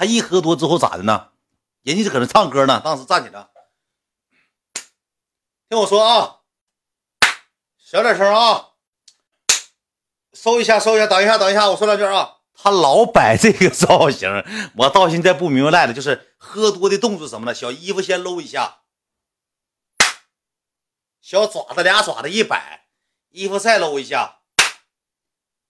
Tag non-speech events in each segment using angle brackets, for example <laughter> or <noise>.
他一喝多之后咋的呢？人家就搁那唱歌呢，当时站起来，听我说啊，小点声啊，收一下，收一下，等一下，等一下，我说两句啊。他老摆这个造型，我到现在不明白了，就是喝多的动作什么呢？小衣服先搂一下，小爪子俩爪子一摆，衣服再搂一下，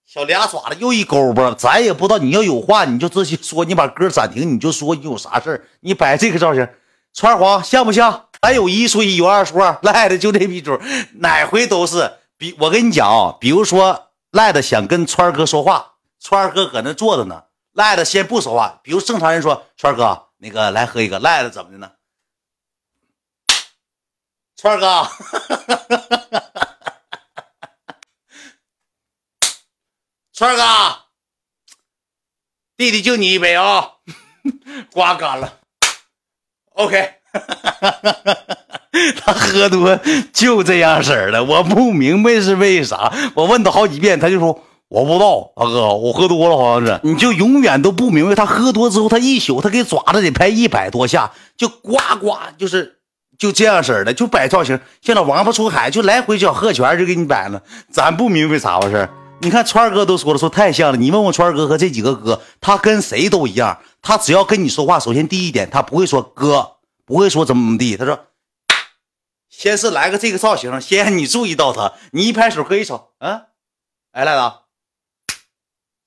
小俩爪子又一勾吧，咱也不知道你要有话你就直接说，你把歌暂停，你就说你有啥事儿，你摆这个造型，川儿黄像不像？咱有一说一，有二说二，赖的就这逼主，哪回都是。比我跟你讲啊，比如说赖的想跟川儿哥说话。川儿哥搁那坐着呢，赖子先不说话。比如正常人说：“川儿哥，那个来喝一个。”赖子怎么的呢？川哥，<laughs> 川哥，弟弟敬你一杯啊！<laughs> 刮干了。OK，<laughs> 他喝多就这样式儿的，我不明白是为啥。我问他好几遍，他就说。我不知道，大哥，我喝多了，好像是。你就永远都不明白，他喝多之后，他一宿他给爪子得拍一百多下，就呱呱，就是就这样式的，就摆造型，像那王八出海，就来回小鹤拳就给你摆了。咱不明白咋回事你看川哥都说了，说太像了。你问问川哥和这几个哥，他跟谁都一样。他只要跟你说话，首先第一点，他不会说哥，不会说怎么怎么地。他说，先是来个这个造型，先让你注意到他，你一拍手，哥一瞅，嗯，哎，来了。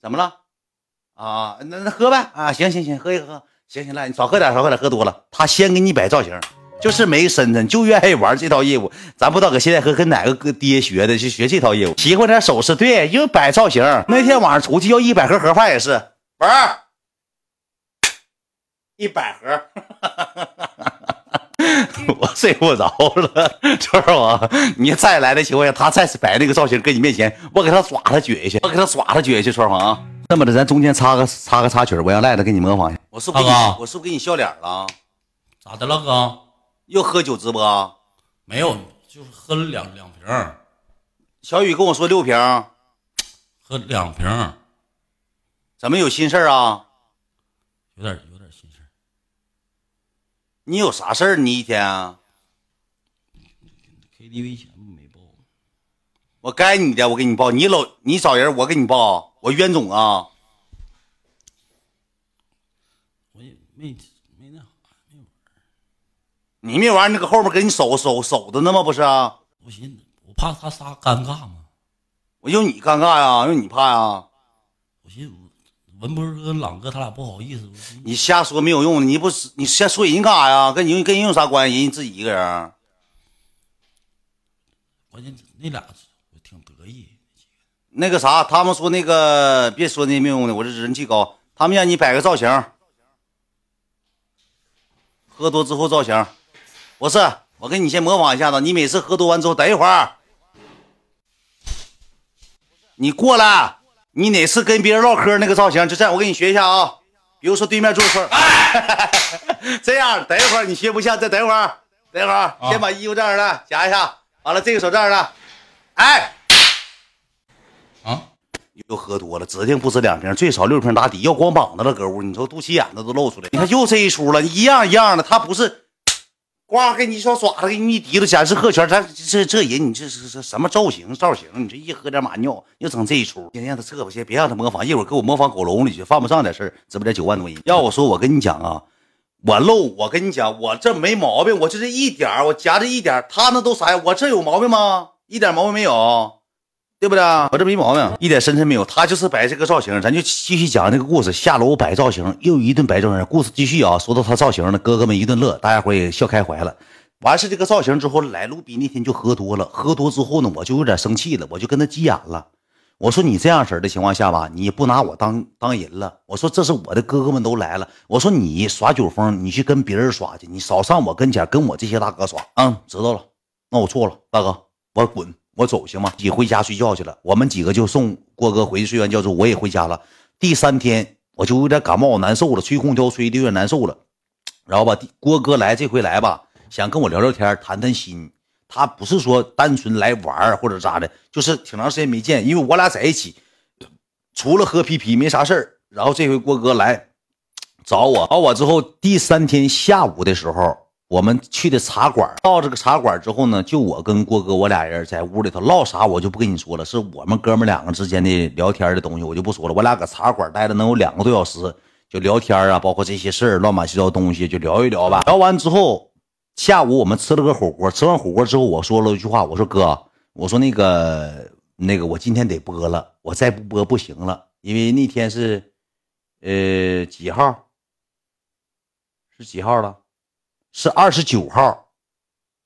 怎么了？啊，那那喝呗啊，行行行，喝一喝，行行来，你少喝点，少喝点，喝多了。他先给你摆造型，就是没身份，就愿意玩这套业务。咱不知道搁现在和跟哪个哥爹学的，就学这套业务。喜欢点首饰，对，因为摆造型。那天晚上出去要一百盒盒饭也是，玩一百盒。<laughs> 我睡不着了，春儿你再来的情况下，他再次摆那个造型，搁你面前，我给他耍他撅下去，我给他耍他撅下去，春儿啊！这么的，咱中间插个插个插曲，我让赖子给你模仿一下。我是不是我是不是给你笑脸了？咋的了，哥？又喝酒直播？没有，就是喝了两两瓶。小雨跟我说六瓶，喝两瓶。怎么有心事啊？有点有点心事。你有啥事儿？你一天啊？KTV 钱没报，我该你的，我给你报。你老你找人，我给你报。我冤种啊！我也没没那。你没玩，那个后面给你守守守着呢吗？不是啊？我寻思，我怕他仨尴尬吗？我用你尴尬呀？用你怕呀？我寻思。文波跟朗哥他俩不好意思，你瞎说没有用，你不是你瞎说人干啥呀？跟人跟人有啥关系？人自己一个人。关键那俩挺得意。那个啥，他们说那个别说那没用的，我这人气高。他们让你摆个造型，喝多之后造型。不是，我跟你先模仿一下子。你每次喝多完之后，等一会儿，你过来。你哪次跟别人唠嗑那个造型，就这样，我给你学一下啊。比如说对面坐一 <laughs> 这样，等一会儿你学不像，再等一会儿，等一会儿，先把衣服这样的夹一下，完了这个手这样的，哎，啊，又喝多了，指定不止两瓶，最少六瓶打底，要光膀子了，搁屋，你说肚脐眼子都露出来，你看又这一出了，一样一样的，他不是。呱，给你一双爪子，给你一提了，显示鹤拳，咱这这人，你这是是什么造型造型？你这一喝点马尿，又整这一出，先让他撤吧，先别让他模仿，一会儿给我模仿狗笼里去，犯不上点事儿。直播间九万多人，要我说，我跟你讲啊，我漏，我跟你讲，我这没毛病，我就这一点我夹着一点他那都啥呀？我这有毛病吗？一点毛病没有。对不对？我这没毛病，一点深沉没有。他就是摆这个造型，咱就继续讲这个故事。下楼摆造型，又一顿摆造型。故事继续啊，说到他造型了，哥哥们一顿乐，大家伙也笑开怀了。完事这个造型之后，来卢比那天就喝多了，喝多之后呢，我就有点生气了，我就跟他急眼了。我说你这样式的情况下吧，你不拿我当当人了。我说这是我的哥哥们都来了。我说你耍酒疯，你去跟别人耍去，你少上我跟前跟我这些大哥耍。嗯，知道了，那我错了，大哥，我滚。我走行吗？你回家睡觉去了。我们几个就送郭哥回去睡完觉之后，我也回家了。第三天我就有点感冒难受了，吹空调吹的有点难受了。然后吧，郭哥来这回来吧，想跟我聊聊天，谈谈心。他不是说单纯来玩或者咋的，就是挺长时间没见，因为我俩在一起，除了喝啤啤没啥事儿。然后这回郭哥来，找我，找我之后，第三天下午的时候，我们去的茶馆。到这个茶馆之后呢，就我跟郭哥，我俩人在屋里头唠啥，我就不跟你说了，是我们哥们两个之间的聊天的东西，我就不说了。我俩搁茶馆待了能有两个多小时，就聊天啊，包括这些事儿，乱七糟东西就聊一聊吧。聊完之后，下午我们吃了个火锅，吃完火锅之后，我说了一句话，我说哥，我说那个那个，我今天得播了，我再不播不行了，因为那天是，呃，几号？是几号了？是二十九号，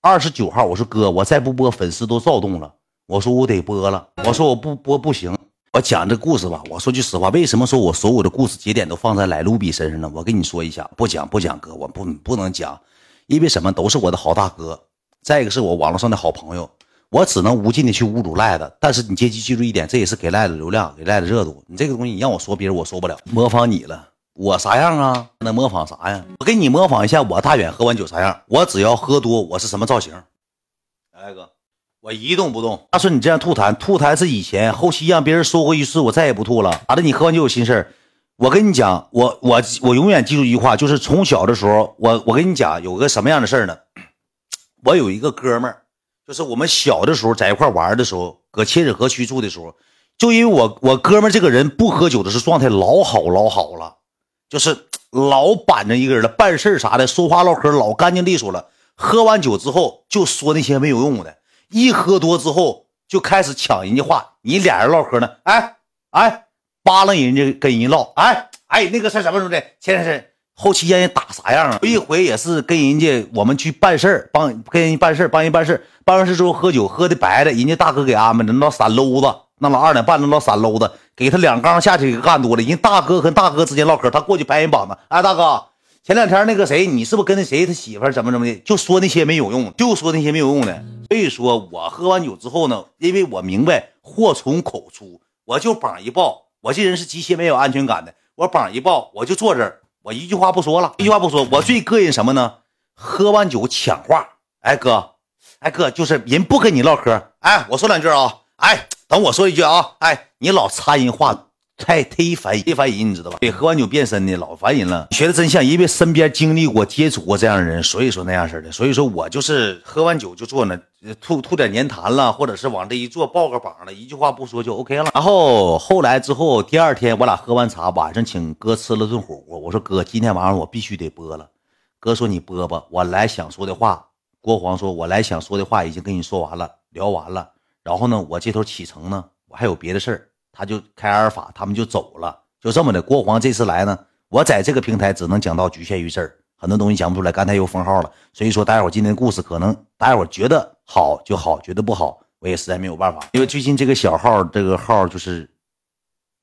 二十九号。我说哥，我再不播，粉丝都躁动了。我说我得播了。我说我不播不行。我讲这故事吧。我说句实话，为什么说我所有的故事节点都放在莱卢比身上呢？我跟你说一下，不讲不讲哥，我不不能讲，因为什么都是我的好大哥。再一个是我网络上的好朋友，我只能无尽的去侮辱赖子。但是你记记住一点，这也是给赖子流量，给赖子热度。你这个东西，你让我说别人，我说不了。模仿你了。我啥样啊？能模仿啥呀？我给你模仿一下，我大远喝完酒啥样？我只要喝多，我是什么造型？来哥，我一动不动。他说你这样吐痰，吐痰是以前，后期让别人说过一次，我再也不吐了。咋的？你喝完酒有心事？我跟你讲，我我我永远记住一句话，就是从小的时候，我我跟你讲有个什么样的事儿呢？我有一个哥们儿，就是我们小的时候在一块玩的时候，搁千子河区住的时候，就因为我我哥们儿这个人不喝酒的时候状态老好老好了。就是老板着一个人了，办事啥的，说话唠嗑老干净利索了。喝完酒之后就说那些没有用的，一喝多之后就开始抢人家话。你俩人唠嗑呢，哎哎，扒拉人家跟人唠，哎哎，那个事什么时候的，前天是后期让人打啥样啊？有一回也是跟人家我们去办事帮跟人家办事帮人办事办完事之后喝酒喝的白的，人家大哥给安排的那三搂子。那老二点半，那老三搂的，给他两缸下去给干多了。人大哥跟大哥之间唠嗑，他过去拍人膀子。哎，大哥，前两天那个谁，你是不是跟那谁他媳妇怎么怎么的？就说那些没有用，就说那些没有用的。所以说我喝完酒之后呢，因为我明白祸从口出，我就膀一抱。我这人是极其没有安全感的，我膀一抱，我就坐这儿，我一句话不说了，一句话不说。我最膈应什么呢？喝完酒抢话。哎哥，哎哥，就是人不跟你唠嗑。哎，我说两句啊。哎。等我说一句啊，哎，你老插人话，太忒烦人忒烦人，你知道吧？对，喝完酒变身的老烦人了。学的真像，因为身边经历过、接触过这样的人，所以说那样式的。所以说我就是喝完酒就坐那，吐吐点粘痰了，或者是往这一坐，抱个膀了，一句话不说就 OK 了。然后后来之后，第二天我俩喝完茶，晚上请哥吃了顿火锅。我说哥，今天晚上我必须得播了。哥说你播吧，我来想说的话。郭黄说，我来想说的话已经跟你说完了，聊完了。然后呢，我这头启程呢，我还有别的事儿，他就开阿尔法，他们就走了，就这么的。郭黄这次来呢，我在这个平台只能讲到局限于这儿，很多东西讲不出来。刚才又封号了，所以说大家伙今天的故事可能大家伙觉得好就好，觉得不好我也实在没有办法，因为最近这个小号这个号就是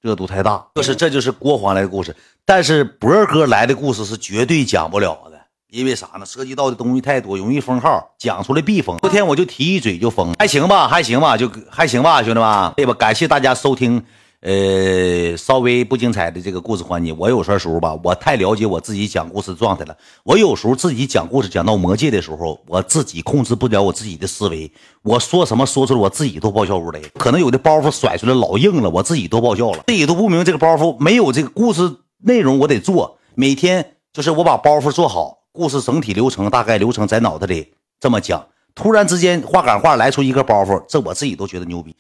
热度太大，就是这就是郭黄来的故事，但是博哥来的故事是绝对讲不了的。因为啥呢？涉及到的东西太多，容易封号，讲出来必封。昨天我就提一嘴就封，还行吧，还行吧，就还行吧，兄弟们，对吧？感谢大家收听，呃，稍微不精彩的这个故事环节。我有时候吧，我太了解我自己讲故事状态了。我有时候自己讲故事讲到魔界的时候，我自己控制不了我自己的思维，我说什么说出来，我自己都爆笑出来。可能有的包袱甩出来老硬了，我自己都爆笑了，自己都不明白这个包袱没有这个故事内容，我得做。每天就是我把包袱做好。故事整体流程大概流程在脑袋里这么讲，突然之间话赶话来出一个包袱，这我自己都觉得牛逼。